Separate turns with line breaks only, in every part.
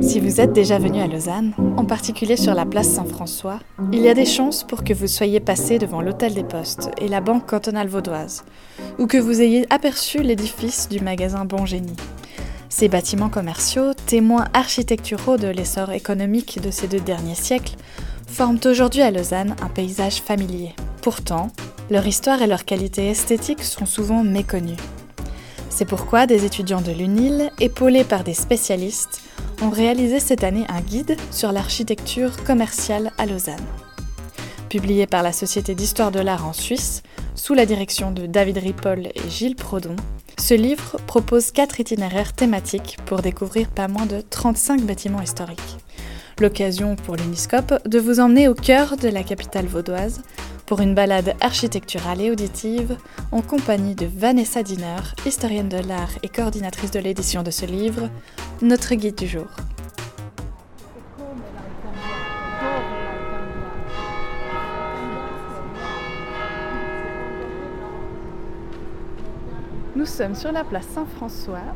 Si vous êtes déjà venu à Lausanne, en particulier sur la place Saint-François, il y a des chances pour que vous soyez passé devant l'Hôtel des Postes et la Banque cantonale vaudoise, ou que vous ayez aperçu l'édifice du magasin Bon Génie. Ces bâtiments commerciaux, témoins architecturaux de l'essor économique de ces deux derniers siècles, forment aujourd'hui à Lausanne un paysage familier. Pourtant, leur histoire et leur qualité esthétique sont souvent méconnues. C'est pourquoi des étudiants de l'UNIL, épaulés par des spécialistes, ont réalisé cette année un guide sur l'architecture commerciale à Lausanne. Publié par la Société d'histoire de l'art en Suisse, sous la direction de David Ripoll et Gilles Prodon, ce livre propose quatre itinéraires thématiques pour découvrir pas moins de 35 bâtiments historiques. L'occasion pour l'Uniscope de vous emmener au cœur de la capitale vaudoise pour une balade architecturale et auditive en compagnie de Vanessa Diner, historienne de l'art et coordinatrice de l'édition de ce livre, notre guide du jour. Nous sommes sur la place Saint-François.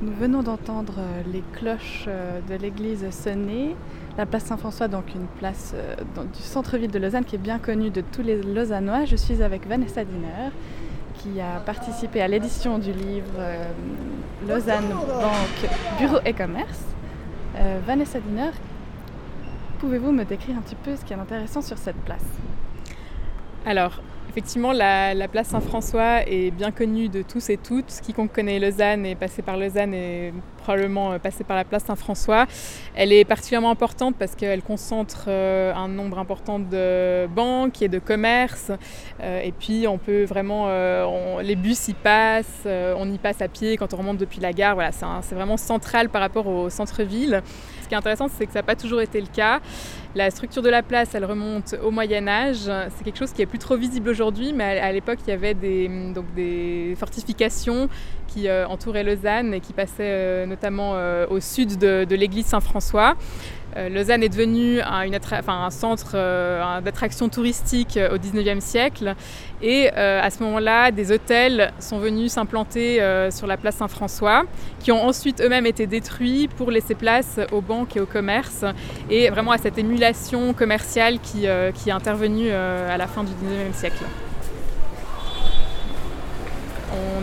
Nous venons d'entendre les cloches de l'église sonner la place Saint-François, donc une place euh, du centre-ville de Lausanne qui est bien connue de tous les Lausannois. Je suis avec Vanessa Diner qui a participé à l'édition du livre euh, Lausanne Banque Bureau et Commerce. Euh, Vanessa Diner, pouvez-vous me décrire un petit peu ce qui est intéressant sur cette place?
Alors, Effectivement, la, place Saint-François est bien connue de tous et toutes. Quiconque connaît Lausanne est passé par Lausanne et probablement euh, passé par la place Saint-François. Elle est particulièrement importante parce qu'elle concentre euh, un nombre important de banques et de commerces. Euh, et puis, on peut vraiment, les bus y passent, on y passe à pied quand on remonte depuis la gare. Voilà, c'est vraiment central par rapport au centre-ville. Ce qui est intéressant, c'est que ça n'a pas toujours été le cas. La structure de la place, elle remonte au Moyen Âge. C'est quelque chose qui est plus trop visible aujourd'hui, mais à, l'époque, il y avait des, donc des fortifications qui euh, entouraient Lausanne et qui passaient euh, notamment euh, au sud de, l'église Saint-François. Lausanne est devenue un, centre euh, d'attraction touristique au 19e siècle et à ce moment-là, des hôtels sont venus s'implanter sur la place Saint-François qui ont ensuite eux-mêmes été détruits pour laisser place aux banques et au commerce et vraiment à cette commerciale qui, qui est intervenue à la fin du 19e siècle.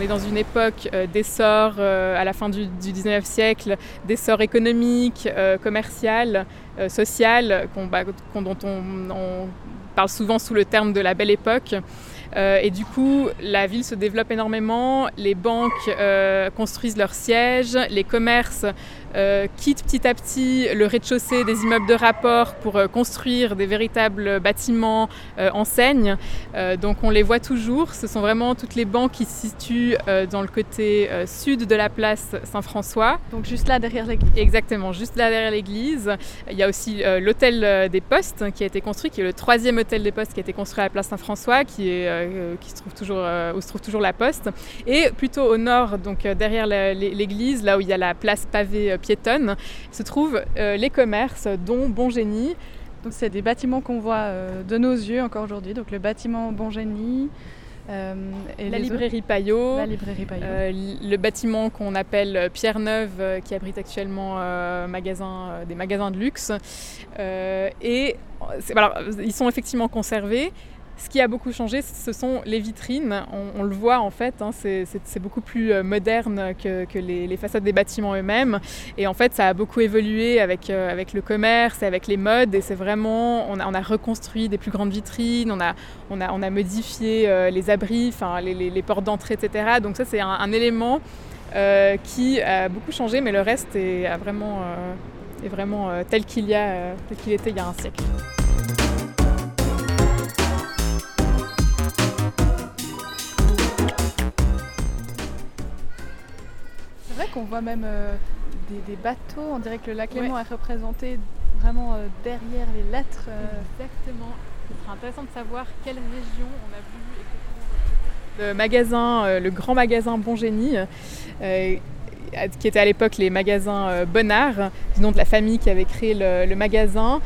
On est dans une époque euh, d'essor euh, à la fin du, 19e siècle, d'essor économique, euh, commercial, social, bah, dont on, parle souvent sous le terme de la belle époque. et du coup, la ville se développe énormément, les banques construisent leurs sièges, les commerces euh, quitte petit à petit le rez-de-chaussée des immeubles de rapport pour euh, construire des véritables bâtiments euh, enseignes. donc on les voit toujours. Ce sont vraiment toutes les banques qui se situent dans le côté sud de la place Saint-François.
Donc juste là derrière l'église.
Exactement, juste là derrière l'église. Il y a aussi l'hôtel des Postes qui a été construit, qui est le troisième hôtel des Postes qui a été construit à la place Saint-François, qui, qui se trouve toujours où se trouve toujours la Poste. Et plutôt au nord, donc derrière l'église, là où il y a la place pavée piétonne, se trouvent euh, les commerces, dont Bon Génie.
Donc c'est des bâtiments qu'on voit euh, de nos yeux encore aujourd'hui. Donc le bâtiment Bon Génie.
Euh, et la, librairie Payot,
la librairie
le bâtiment qu'on appelle Pierre Neuve, qui abrite actuellement magasin, des magasins de luxe. et alors, ils sont effectivement conservés, ce qui a beaucoup changé, ce sont les vitrines. On, le voit en fait, hein, c'est beaucoup plus euh, moderne que, les, façades des bâtiments eux-mêmes. Et en fait, ça a beaucoup évolué avec, euh, le commerce et avec les modes. Et c'est vraiment, on a, reconstruit des plus grandes vitrines, on a, modifié euh, les abris, les, portes d'entrée, etc. Donc ça, c'est un, élément qui a beaucoup changé, mais le reste est, vraiment, est vraiment tel qu'il y a, tel qu'il était il y a un siècle.
Qu'on voit même euh, des, bateaux. On dirait que le lac Léman est représenté vraiment euh, derrière les lettres.
Euh. Exactement. Ce serait intéressant de savoir quelle région on a vu le magasin, le grand magasin Bon Génie, qui était à l'époque les magasins Bonnard, du nom de la famille qui avait créé le, magasin.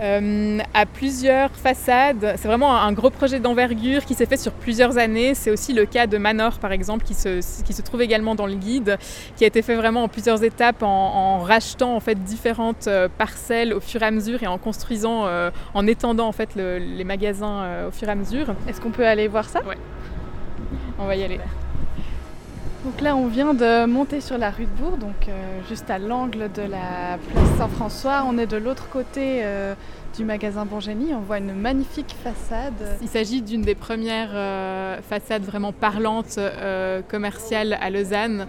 Euh, à plusieurs façades. C'est vraiment un gros projet d'envergure qui s'est fait sur plusieurs années. C'est aussi le cas de Manor, par exemple, qui se, qui se trouve également dans le guide, qui a été fait vraiment en plusieurs étapes, en, rachetant en fait différentes euh, parcelles au fur et à mesure et en construisant, euh, en étendant en fait les magasins au fur et à mesure.
Est-ce qu'on peut aller voir ça?
Ouais. On va y aller.
Donc là, on vient de monter sur la rue de Bourg, donc euh, juste à l'angle de la place Saint-François. On est de l'autre côté euh, du magasin Bongénie. On voit une magnifique façade.
Il s'agit d'une des premières euh, façades vraiment parlantes commerciales à Lausanne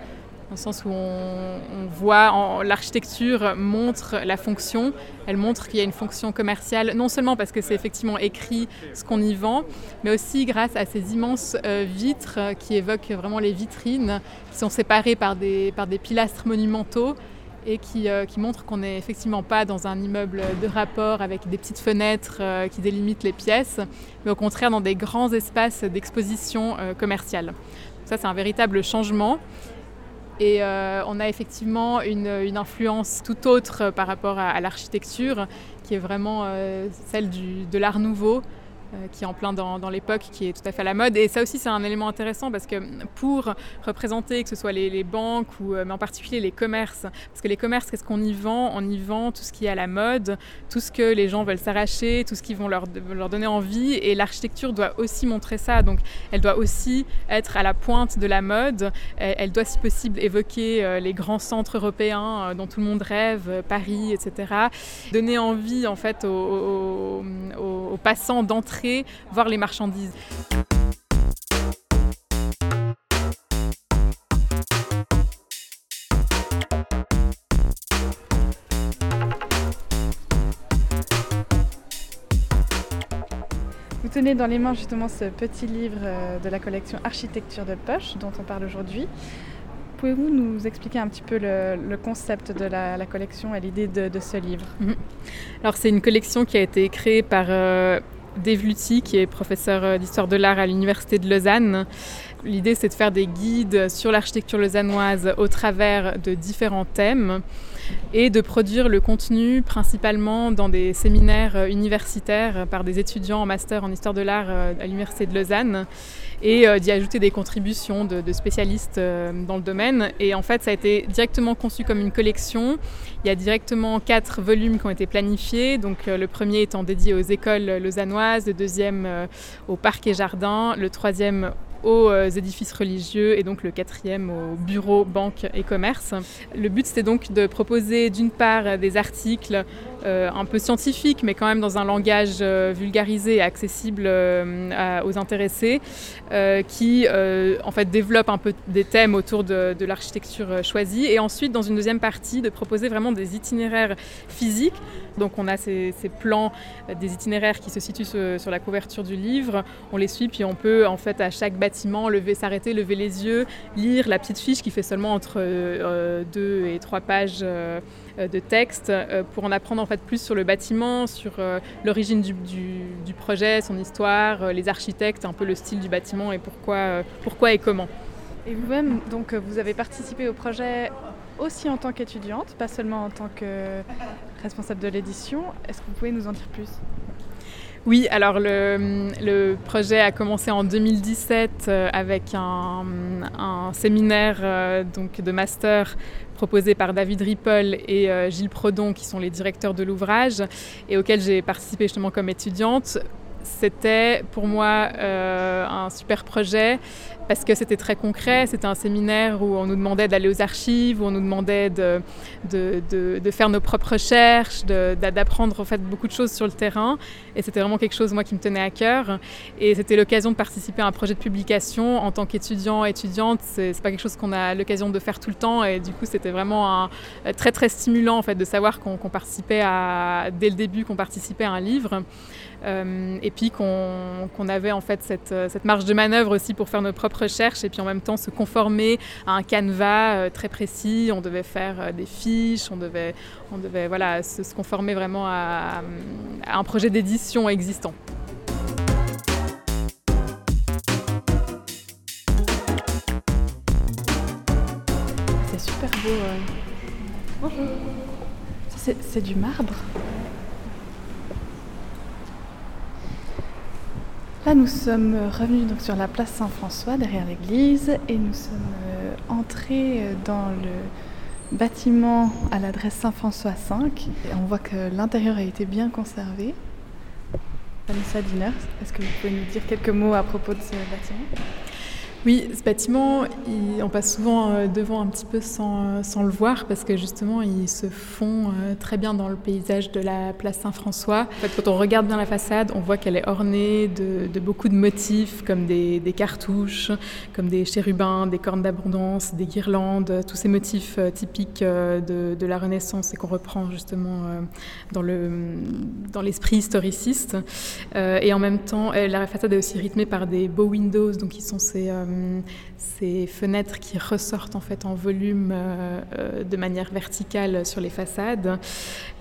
dans le sens où on, voit l'architecture montre la fonction, elle montre qu'il y a une fonction commerciale, non seulement parce que c'est effectivement écrit ce qu'on y vend, mais aussi grâce à ces immenses euh, vitres qui évoquent vraiment les vitrines, qui sont séparées par des, par des pilastres monumentaux et qui, euh, qui montrent qu'on n'est effectivement pas dans un immeuble de rapport avec des petites fenêtres euh, qui délimitent les pièces, mais au contraire dans des grands espaces d'exposition commerciale. Ça, c'est un véritable changement. Et euh, on a effectivement une, influence tout autre par rapport à, l'architecture, qui est vraiment euh, celle de l'art nouveau, euh, qui est en plein dans, l'époque, qui est tout à fait à la mode. Et ça aussi, c'est un élément intéressant parce que pour représenter que ce soit les, banques, ou, euh, mais en particulier les commerces, parce que les commerces, qu'est-ce qu'on y vend? On y vend tout ce qui est à la mode, tout ce que les gens veulent s'arracher, tout ce qui vont leur, leur donner envie. Et l'architecture doit aussi montrer ça. Donc, elle doit aussi être à la pointe de la mode. Elle, doit, si possible, évoquer euh, les grands centres européens dont tout le monde rêve, Paris, etc. Donner envie, en fait, aux, aux passants d'entrer voir les marchandises.
Vous tenez dans les mains justement ce petit livre euh, de la collection Architecture de poche dont on parle aujourd'hui. Pouvez-vous nous expliquer un petit peu le, concept de la, collection et l'idée de, ce livre? Mhm.
Alors c'est une collection qui a été créée par euh, Dave Lutti, qui est professeur euh, d'histoire de l'art à l'Université de Lausanne. L'idée, c'est de faire des guides sur l'architecture lausannoise au travers de différents thèmes et de produire le contenu principalement dans des séminaires euh, universitaires par des étudiants en master en histoire de l'art euh, à l'Université de Lausanne et d'y ajouter des contributions de, spécialistes dans le domaine. Et en fait, ça a été directement conçu comme une collection. Il y a directement quatre volumes qui ont été planifiés. Donc, le premier étant dédié aux écoles lausannoises, le deuxième au parc et jardin, le troisième aux euh, édifices religieux et donc le quatrième aux bureaux, banques et commerces. Le but c'était donc de proposer d'une part des articles euh, un peu scientifiques mais quand même dans un langage euh, vulgarisé et accessible aux intéressés qui en fait développent un peu des thèmes autour de, l'architecture choisie et ensuite dans une deuxième partie de proposer vraiment des itinéraires physiques. Donc on a ces, plans des itinéraires qui se situent sur, sur, la couverture du livre, on les suit puis on peut en fait à chaque bâtiment lever, s'arrêter, lever les yeux, lire la petite fiche qui fait seulement entre euh, deux et trois pages euh, de texte euh, pour en apprendre en fait plus sur le bâtiment, sur l'origine du, du, projet, son histoire, les architectes, un peu le style du bâtiment et pourquoi, pourquoi et comment.
Et vous-même, donc vous avez participé au projet aussi en tant qu'étudiante, pas seulement en tant que responsable de l'édition. Est-ce que vous pouvez nous en dire plus?
Oui, alors le, projet a commencé en 2017 euh, avec un, séminaire euh, donc de master proposé par David Ripoll et euh, Gilles Prodon, qui sont les directeurs de l'ouvrage, et auquel j'ai participé justement comme étudiante. C'était pour moi un super projet parce que c'était très concret. C'était un séminaire où on nous demandait d'aller aux archives, où on nous demandait de, faire nos propres recherches, d'apprendre en fait beaucoup de choses sur le terrain. Et c'était vraiment quelque chose moi qui me tenait à cœur. Et c'était l'occasion de participer à un projet de publication en tant qu'étudiant, étudiante. C'est pas quelque chose qu'on a l'occasion de faire tout le temps. Et du coup, c'était vraiment un, très très stimulant en fait de savoir qu'on participait dès le début qu'on participait à un livre. Euh, et puis qu'on avait en fait cette, cette marge de manœuvre aussi pour faire nos propres recherche et puis en même temps se conformer à un canevas euh, très précis. On devait faire euh, des fiches, on devait, on devait voilà, se, conformer vraiment à, un projet d'édition existant.
C'est super beau. Euh. Bonjour. C'est du marbre? Là, nous sommes revenus donc sur la place Saint-François, derrière l'église, et nous sommes euh, entrés euh, dans le bâtiment à l'adresse Saint-François 5. Et on voit que l'intérieur a été bien conservé. Vanessa Diner, est-ce que vous pouvez nous dire quelques mots à propos de ce bâtiment?
Oui, ce bâtiment, on passe souvent euh, devant un petit peu sans, sans, le voir parce que justement, il se fond euh, très bien dans le paysage de la place Saint-François. En fait, quand on regarde bien la façade, on voit qu'elle est ornée de, beaucoup de motifs comme des, cartouches, comme des chérubins, des cornes d'abondance, des guirlandes, tous ces motifs euh, typiques de, la Renaissance et qu'on reprend justement dans, dans l'esprit historiciste. Et en même temps, la façade est aussi rythmée par des beaux windows, donc qui sont ces euh, ces fenêtres qui ressortent en fait en volume euh, euh, de manière verticale sur les façades.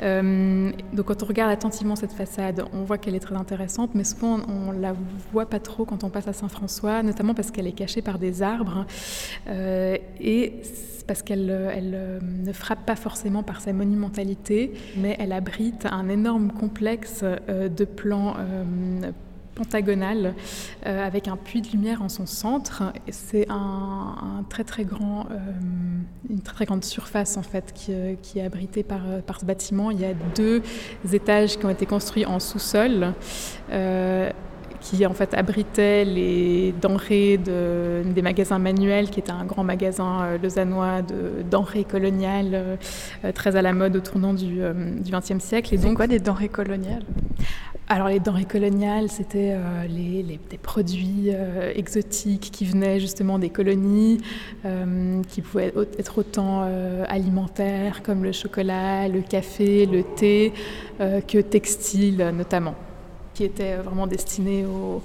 donc quand on regarde attentivement cette façade, on voit qu'elle est très intéressante, mais souvent on la voit pas trop quand on passe à Saint-François, notamment parce qu'elle est cachée par des arbres et parce qu'elle elle, ne frappe pas forcément par sa monumentalité, mais elle abrite un énorme complexe de plans pentagonale euh, avec un puits de lumière en son centre. C'est un, très très grand, euh, une très grande surface en fait qui, euh, qui est abritée par, par, ce bâtiment. Il y a deux étages qui ont été construits en sous-sol qui en fait abritait les denrées de, des magasins manuels, qui était un grand magasin euh, lausannois de denrées coloniales euh, très à la mode au tournant du XXe siècle.
Et donc quoi des denrées coloniales?
Alors les denrées coloniales, c'était euh, les, les, des produits exotiques qui venaient justement des colonies, qui pouvaient être autant alimentaires comme le chocolat, le café, le thé, que textiles notamment qui était vraiment destiné aux,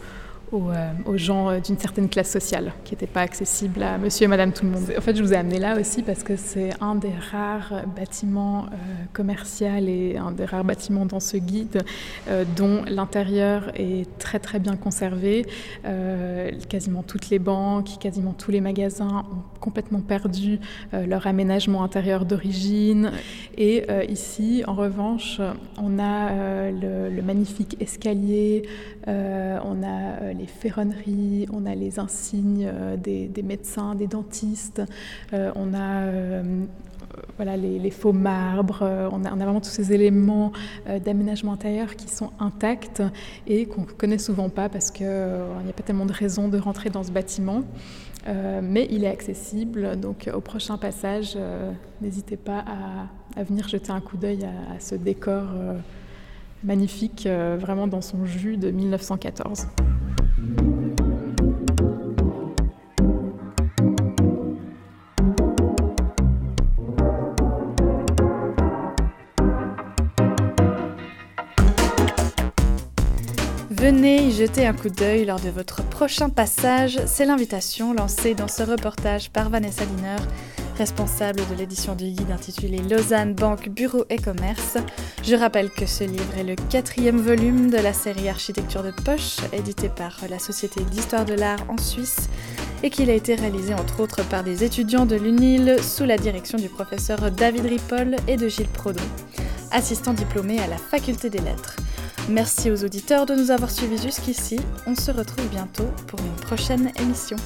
euh, aux, gens euh, d'une certaine classe sociale, qui n'étaient pas accessibles à monsieur et madame tout le monde. En fait, je vous ai amené là aussi parce que c'est un des rares bâtiments euh, commerciaux et un des rares bâtiments dans ce guide dont l'intérieur est très très bien conservé. quasiment toutes les banques, quasiment tous les magasins ont complètement perdu leur aménagement intérieur d'origine. Et ici, en revanche, on a le, le, magnifique escalier, on a les ferronneries, on a les insignes euh, des, médecins, des dentistes, euh, on a euh, voilà, les, faux marbres, on a, vraiment tous ces éléments d'aménagement intérieur qui sont intacts et qu'on ne connaît souvent pas parce qu'il n'y a pas tellement de raisons de rentrer dans ce bâtiment. mais il est accessible, donc au prochain passage, n'hésitez pas à, venir jeter un coup d'œil à, ce décor magnifique, vraiment dans son jus de 1914.
Venez y jeter un coup d'œil lors de votre prochain passage, c'est l'invitation lancée dans ce reportage par Vanessa Liner, responsable de l'édition du guide intitulé Lausanne Banque, Bureau et Commerce. Je rappelle que ce livre est le quatrième volume de la série Architecture de poche, édité par la Société d'histoire de l'art en Suisse, et qu'il a été réalisé entre autres par des étudiants de l'UNIL sous la direction du professeur David Ripoll et de Gilles Prodon, assistant diplômé à la Faculté des Lettres. Merci aux auditeurs de nous avoir suivis jusqu'ici. On se retrouve bientôt pour une prochaine émission.